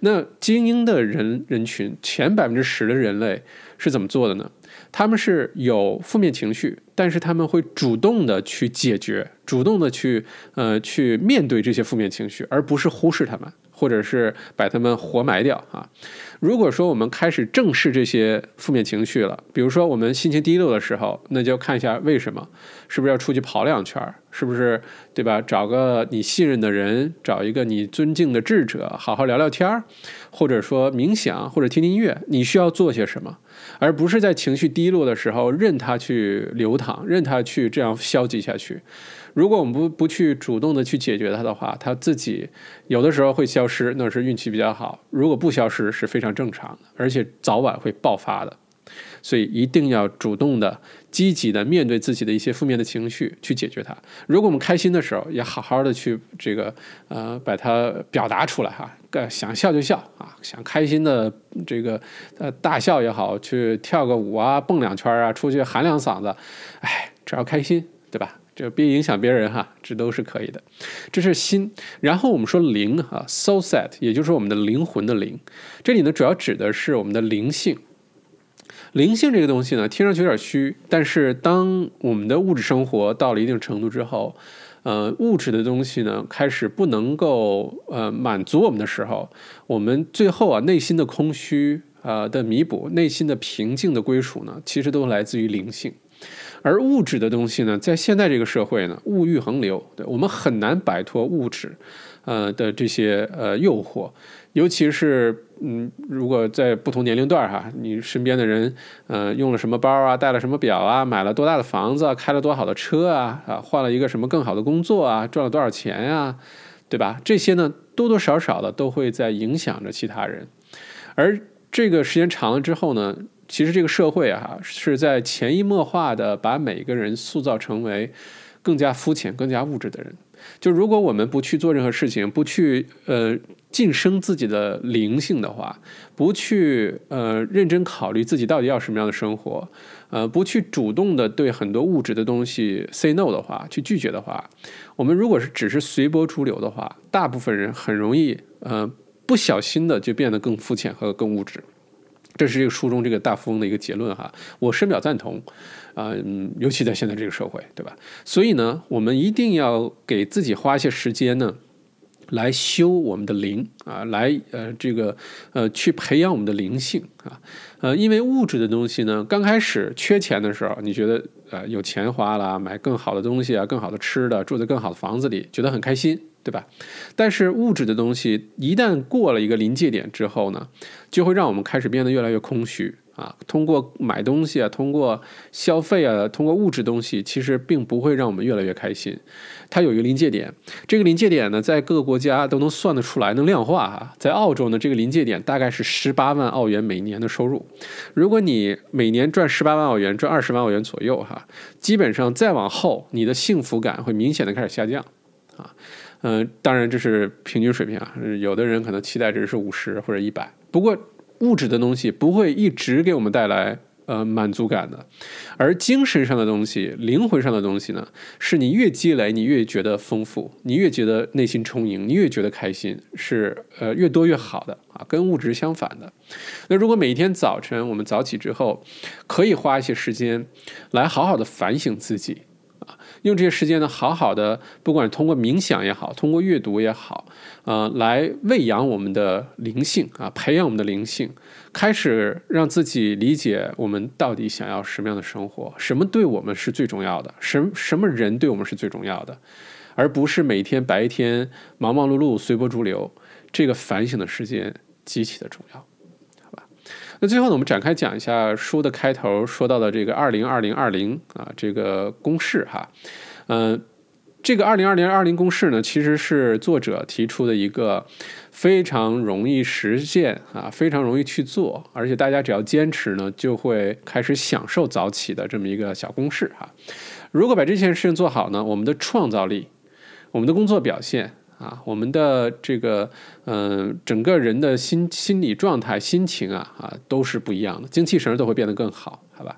那精英的人人群，前百分之十的人类是怎么做的呢？他们是有负面情绪，但是他们会主动的去解决，主动的去呃去面对这些负面情绪，而不是忽视他们，或者是把他们活埋掉啊。如果说我们开始正视这些负面情绪了，比如说我们心情低落的时候，那就看一下为什么，是不是要出去跑两圈是不是对吧？找个你信任的人，找一个你尊敬的智者，好好聊聊天或者说冥想，或者听听音乐。你需要做些什么？而不是在情绪低落的时候任它去流淌，任它去这样消极下去。如果我们不不去主动的去解决它的话，它自己有的时候会消失，那是运气比较好；如果不消失是非常正常的，而且早晚会爆发的。所以一定要主动的、积极的面对自己的一些负面的情绪，去解决它。如果我们开心的时候，也好好的去这个呃把它表达出来哈，想笑就笑啊，想开心的这个呃大笑也好，去跳个舞啊，蹦两圈啊，出去喊两嗓子，哎，只要开心，对吧？这别影响别人哈，这都是可以的。这是心。然后我们说灵哈，soul set，也就是我们的灵魂的灵。这里呢，主要指的是我们的灵性。灵性这个东西呢，听上去有点虚，但是当我们的物质生活到了一定程度之后，呃，物质的东西呢开始不能够呃满足我们的时候，我们最后啊内心的空虚啊的弥补，内心的平静的归属呢，其实都来自于灵性。而物质的东西呢，在现在这个社会呢，物欲横流，对我们很难摆脱物质呃的这些呃诱惑。尤其是，嗯，如果在不同年龄段哈，你身边的人，呃，用了什么包啊，戴了什么表啊，买了多大的房子，开了多好的车啊，啊，换了一个什么更好的工作啊，赚了多少钱呀，对吧？这些呢，多多少少的都会在影响着其他人。而这个时间长了之后呢，其实这个社会啊，是在潜移默化的把每一个人塑造成为更加肤浅、更加物质的人。就如果我们不去做任何事情，不去呃晋升自己的灵性的话，不去呃认真考虑自己到底要什么样的生活，呃不去主动的对很多物质的东西 say no 的话，去拒绝的话，我们如果是只是随波逐流的话，大部分人很容易呃不小心的就变得更肤浅和更物质。这是这个书中这个大富翁的一个结论哈，我深表赞同，啊，嗯，尤其在现在这个社会，对吧？所以呢，我们一定要给自己花一些时间呢，来修我们的灵啊，来呃这个呃去培养我们的灵性啊，呃，因为物质的东西呢，刚开始缺钱的时候，你觉得呃有钱花了，买更好的东西啊，更好的吃的，住在更好的房子里，觉得很开心。对吧？但是物质的东西一旦过了一个临界点之后呢，就会让我们开始变得越来越空虚啊。通过买东西啊，通过消费啊，通过物质东西，其实并不会让我们越来越开心。它有一个临界点，这个临界点呢，在各个国家都能算得出来，能量化哈。在澳洲呢，这个临界点大概是十八万澳元每年的收入。如果你每年赚十八万澳元，赚二十万澳元左右哈，基本上再往后，你的幸福感会明显的开始下降啊。嗯，当然这是平均水平啊，有的人可能期待值是五十或者一百。不过物质的东西不会一直给我们带来呃满足感的，而精神上的东西、灵魂上的东西呢，是你越积累，你越觉得丰富，你越觉得内心充盈，你越觉得开心，是呃越多越好的啊，跟物质相反的。那如果每天早晨我们早起之后，可以花一些时间来好好的反省自己。用这些时间呢，好好的，不管通过冥想也好，通过阅读也好，呃，来喂养我们的灵性啊，培养我们的灵性，开始让自己理解我们到底想要什么样的生活，什么对我们是最重要的，什什么人对我们是最重要的，而不是每天白天忙忙碌碌、随波逐流。这个反省的时间极其的重要。那最后呢，我们展开讲一下书的开头说到的这个二零二零二零啊，这个公式哈，嗯，这个二零二零二零公式呢，其实是作者提出的一个非常容易实现啊，非常容易去做，而且大家只要坚持呢，就会开始享受早起的这么一个小公式哈。如果把这件事情做好呢，我们的创造力，我们的工作表现。啊，我们的这个，嗯，整个人的心心理状态、心情啊，啊，都是不一样的，精气神都会变得更好，好吧？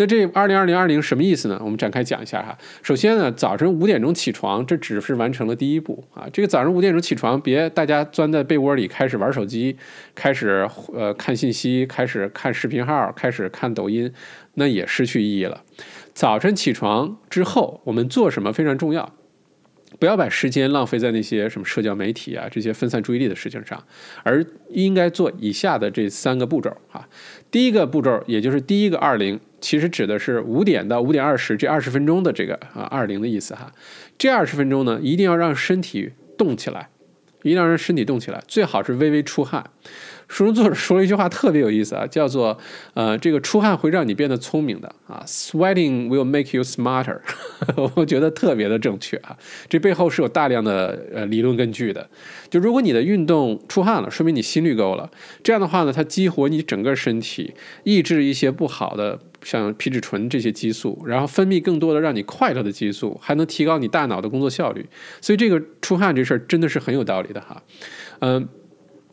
那这二零二零二零什么意思呢？我们展开讲一下哈。首先呢，早晨五点钟起床，这只是完成了第一步啊。这个早上五点钟起床，别大家钻在被窝里开始玩手机，开始呃看信息，开始看视频号，开始看抖音，那也失去意义了。早晨起床之后，我们做什么非常重要。不要把时间浪费在那些什么社交媒体啊这些分散注意力的事情上，而应该做以下的这三个步骤啊。第一个步骤，也就是第一个二零，其实指的是五点到五点二十这二十分钟的这个啊二零的意思哈。这二十分钟呢，一定要让身体动起来，一定要让身体动起来，最好是微微出汗。书中作者说了一句话特别有意思啊，叫做呃，这个出汗会让你变得聪明的啊，sweating will make you smarter。我觉得特别的正确啊，这背后是有大量的呃理论根据的。就如果你的运动出汗了，说明你心率够了，这样的话呢，它激活你整个身体，抑制一些不好的像皮质醇这些激素，然后分泌更多的让你快乐的激素，还能提高你大脑的工作效率。所以这个出汗这事儿真的是很有道理的哈，嗯。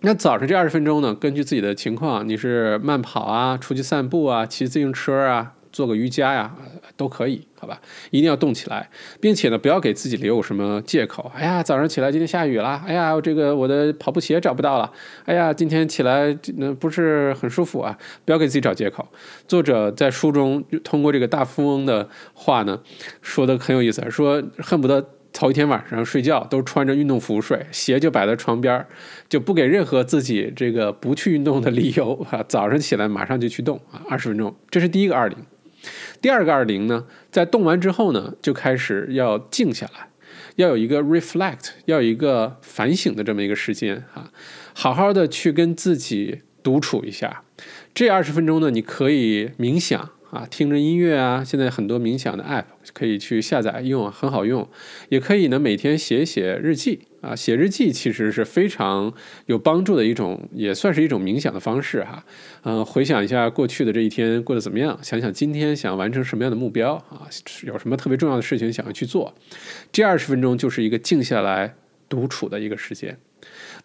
那早上这二十分钟呢？根据自己的情况，你是慢跑啊，出去散步啊，骑自行车啊，做个瑜伽呀，都可以，好吧？一定要动起来，并且呢，不要给自己留有什么借口。哎呀，早上起来今天下雨了。哎呀，这个我的跑步鞋找不到了。哎呀，今天起来那不是很舒服啊！不要给自己找借口。作者在书中通过这个大富翁的话呢，说的很有意思，说恨不得。头一天晚上睡觉都穿着运动服睡，鞋就摆在床边儿就不给任何自己这个不去运动的理由啊。早上起来马上就去动啊，二十分钟，这是第一个二零。第二个二零呢，在动完之后呢，就开始要静下来，要有一个 reflect，要有一个反省的这么一个时间啊，好好的去跟自己独处一下。这二十分钟呢，你可以冥想。啊，听着音乐啊，现在很多冥想的 app 可以去下载用，很好用。也可以呢，每天写写日记啊，写日记其实是非常有帮助的一种，也算是一种冥想的方式哈。嗯，回想一下过去的这一天过得怎么样，想想今天想完成什么样的目标啊，有什么特别重要的事情想要去做，这二十分钟就是一个静下来独处的一个时间。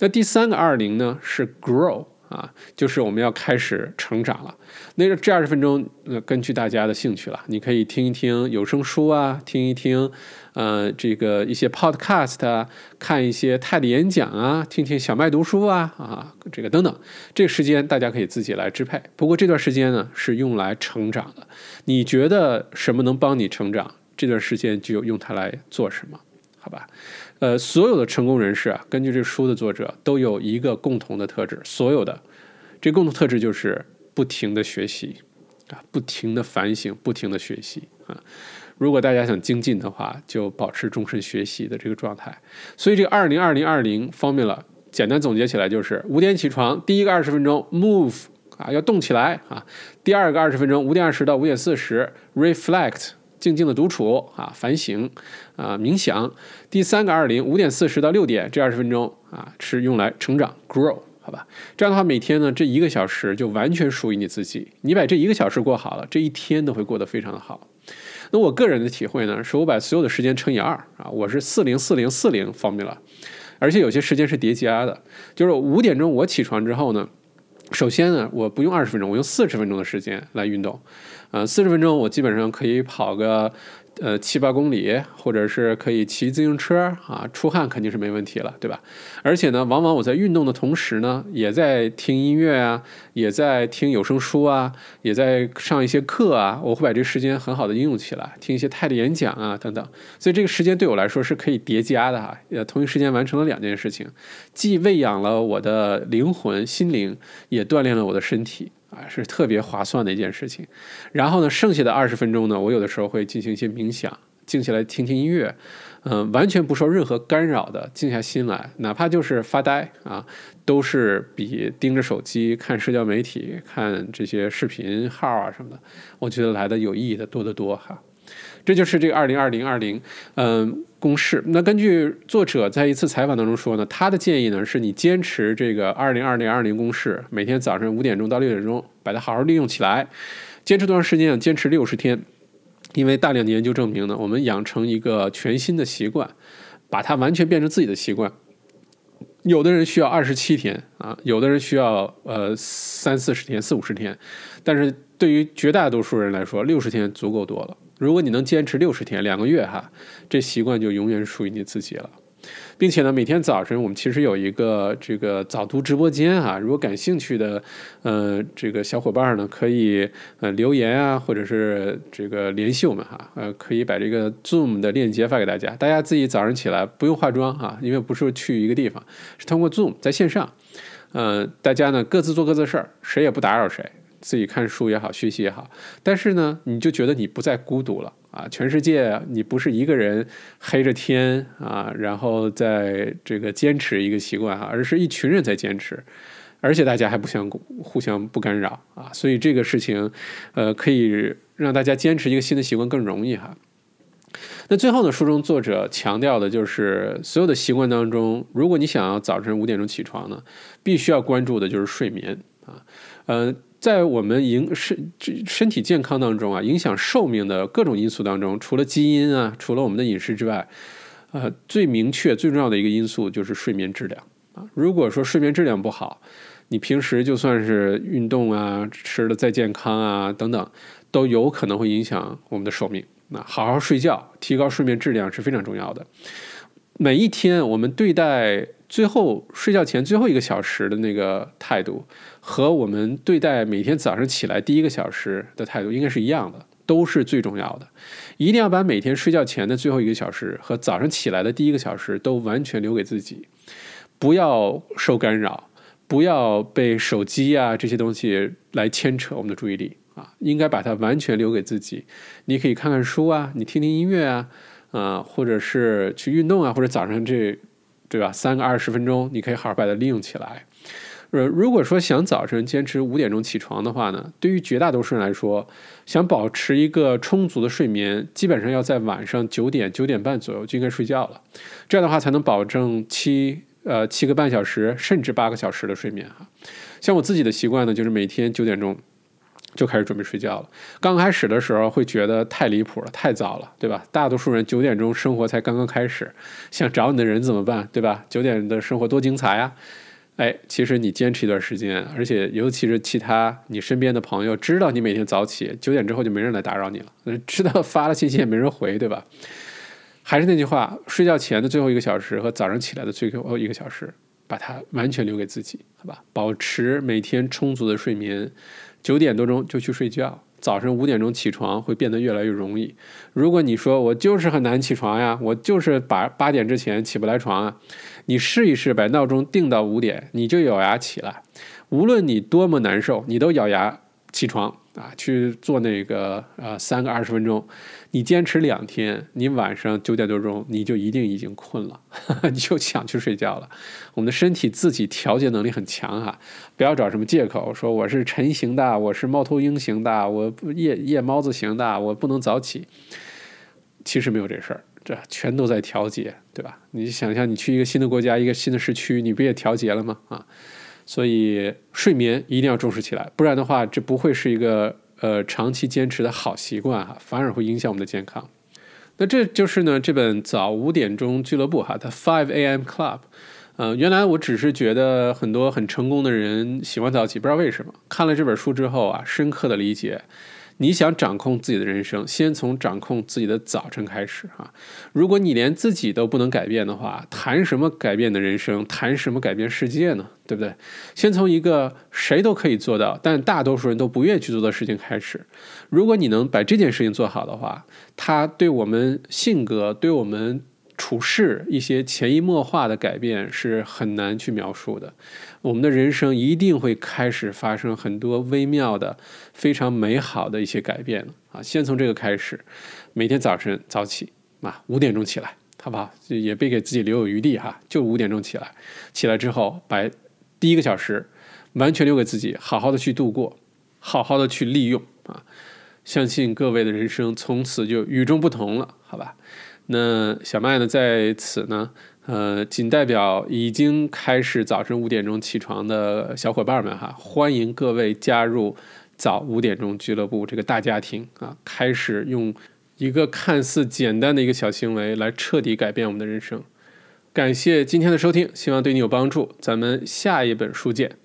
那第三个二零呢是 grow。啊，就是我们要开始成长了。那个这二十分钟，呃，根据大家的兴趣了，你可以听一听有声书啊，听一听，呃，这个一些 podcast 啊，看一些泰的演讲啊，听听小麦读书啊，啊，这个等等。这个时间大家可以自己来支配。不过这段时间呢，是用来成长的。你觉得什么能帮你成长？这段时间就用它来做什么？好吧？呃，所有的成功人士啊，根据这书的作者都有一个共同的特质，所有的这共同特质就是不停的学习啊，不停的反省，不停的学习啊。如果大家想精进的话，就保持终身学习的这个状态。所以这个二零二零二零方面了，简单总结起来就是五点起床，第一个二十分钟 move 啊，要动起来啊。第二个二十分钟，五点二十到五点四十 reflect。静静的独处啊，反省啊，冥想。第三个二零五点四十到六点这二十分钟啊，是用来成长 grow，好吧？这样的话，每天呢这一个小时就完全属于你自己。你把这一个小时过好了，这一天都会过得非常的好。那我个人的体会呢，是我把所有的时间乘以二啊，我是四零四零四零方便了，而且有些时间是叠加的，就是五点钟我起床之后呢。首先呢，我不用二十分钟，我用四十分钟的时间来运动，呃，四十分钟我基本上可以跑个。呃，七八公里，或者是可以骑自行车啊，出汗肯定是没问题了，对吧？而且呢，往往我在运动的同时呢，也在听音乐啊，也在听有声书啊，也在上一些课啊，我会把这个时间很好的应用起来，听一些泰的演讲啊等等。所以这个时间对我来说是可以叠加的哈，呃，同一时间完成了两件事情，既喂养了我的灵魂心灵，也锻炼了我的身体。啊，是特别划算的一件事情。然后呢，剩下的二十分钟呢，我有的时候会进行一些冥想，静下来听听音乐，嗯，完全不受任何干扰的静下心来，哪怕就是发呆啊，都是比盯着手机看社交媒体、看这些视频号啊什么的，我觉得来的有意义的多得多哈。这就是这个二零二零二零，嗯，公式。那根据作者在一次采访当中说呢，他的建议呢是你坚持这个二零二零二零公式，每天早上五点钟到六点钟把它好好利用起来。坚持多长时间啊？坚持六十天。因为大量的研究证明呢，我们养成一个全新的习惯，把它完全变成自己的习惯，有的人需要二十七天啊，有的人需要呃三四十天、四五十天，但是对于绝大多数人来说，六十天足够多了。如果你能坚持六十天，两个月哈，这习惯就永远属于你自己了。并且呢，每天早晨我们其实有一个这个早读直播间啊，如果感兴趣的，呃，这个小伙伴呢，可以呃留言啊，或者是这个联系我们哈，呃，可以把这个 Zoom 的链接发给大家，大家自己早上起来不用化妆啊，因为不是去一个地方，是通过 Zoom 在线上，呃，大家呢各自做各自的事儿，谁也不打扰谁。自己看书也好，学习也好，但是呢，你就觉得你不再孤独了啊！全世界你不是一个人黑着天啊，然后在这个坚持一个习惯哈，而是一群人在坚持，而且大家还不相互相不干扰啊，所以这个事情，呃，可以让大家坚持一个新的习惯更容易哈。那最后呢，书中作者强调的就是所有的习惯当中，如果你想要早晨五点钟起床呢，必须要关注的就是睡眠啊，嗯。在我们影身身体健康当中啊，影响寿命的各种因素当中，除了基因啊，除了我们的饮食之外，呃，最明确、最重要的一个因素就是睡眠质量啊。如果说睡眠质量不好，你平时就算是运动啊，吃的再健康啊等等，都有可能会影响我们的寿命。那好好睡觉，提高睡眠质量是非常重要的。每一天，我们对待最后睡觉前最后一个小时的那个态度。和我们对待每天早上起来第一个小时的态度应该是一样的，都是最重要的。一定要把每天睡觉前的最后一个小时和早上起来的第一个小时都完全留给自己，不要受干扰，不要被手机啊这些东西来牵扯我们的注意力啊，应该把它完全留给自己。你可以看看书啊，你听听音乐啊，啊，或者是去运动啊，或者早上这，对吧？三个二十分钟，你可以好好把它利用起来。呃，如果说想早晨坚持五点钟起床的话呢，对于绝大多数人来说，想保持一个充足的睡眠，基本上要在晚上九点九点半左右就应该睡觉了。这样的话才能保证七呃七个半小时甚至八个小时的睡眠哈。像我自己的习惯呢，就是每天九点钟就开始准备睡觉了。刚开始的时候会觉得太离谱了，太早了，对吧？大多数人九点钟生活才刚刚开始，想找你的人怎么办，对吧？九点的生活多精彩啊！哎，其实你坚持一段时间，而且尤其是其他你身边的朋友知道你每天早起，九点之后就没人来打扰你了。知道发了信息也没人回，对吧？还是那句话，睡觉前的最后一个小时和早上起来的最后一个小时，把它完全留给自己，好吧？保持每天充足的睡眠，九点多钟就去睡觉。早上五点钟起床会变得越来越容易。如果你说我就是很难起床呀，我就是把八点之前起不来床啊，你试一试把闹钟定到五点，你就咬牙起来。无论你多么难受，你都咬牙起床。啊，去做那个呃三个二十分钟，你坚持两天，你晚上九点多钟你就一定已经困了，你就想去睡觉了。我们的身体自己调节能力很强哈，不要找什么借口说我是晨型的，我是猫头鹰型的，我夜夜猫子型的，我不能早起。其实没有这事儿，全都在调节，对吧？你想象你去一个新的国家，一个新的市区，你不也调节了吗？啊？所以睡眠一定要重视起来，不然的话，这不会是一个呃长期坚持的好习惯哈，反而会影响我们的健康。那这就是呢这本早五点钟俱乐部哈，它 Five A.M. Club。呃，原来我只是觉得很多很成功的人喜欢早起，不知道为什么。看了这本书之后啊，深刻的理解。你想掌控自己的人生，先从掌控自己的早晨开始哈。如果你连自己都不能改变的话，谈什么改变的人生，谈什么改变世界呢？对不对？先从一个谁都可以做到，但大多数人都不愿意去做的事情开始。如果你能把这件事情做好的话，它对我们性格，对我们。处事一些潜移默化的改变是很难去描述的，我们的人生一定会开始发生很多微妙的、非常美好的一些改变啊！先从这个开始，每天早晨早起啊，五点钟起来，好不好？也别给自己留有余地哈，就五点钟起来，起来之后把第一个小时完全留给自己，好好的去度过，好好的去利用啊！相信各位的人生从此就与众不同了，好吧？那小麦呢，在此呢，呃，仅代表已经开始早晨五点钟起床的小伙伴们哈，欢迎各位加入早五点钟俱乐部这个大家庭啊，开始用一个看似简单的一个小行为来彻底改变我们的人生。感谢今天的收听，希望对你有帮助。咱们下一本书见。